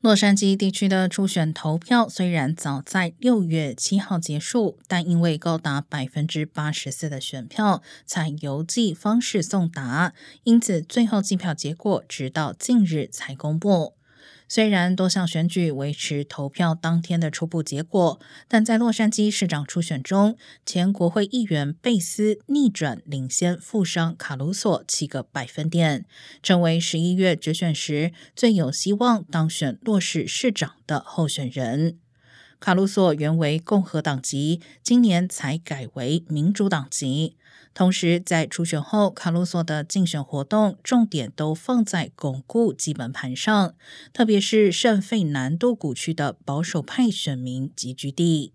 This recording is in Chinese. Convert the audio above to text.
洛杉矶地区的初选投票虽然早在六月七号结束，但因为高达百分之八十四的选票采邮寄方式送达，因此最后计票结果直到近日才公布。虽然多项选举维持投票当天的初步结果，但在洛杉矶市长初选中，前国会议员贝斯逆转领先富商卡鲁索七个百分点，成为十一月直选时最有希望当选洛市市长的候选人。卡鲁索原为共和党籍，今年才改为民主党籍。同时，在初选后，卡鲁索的竞选活动重点都放在巩固基本盘上，特别是圣费南多谷区的保守派选民集聚地。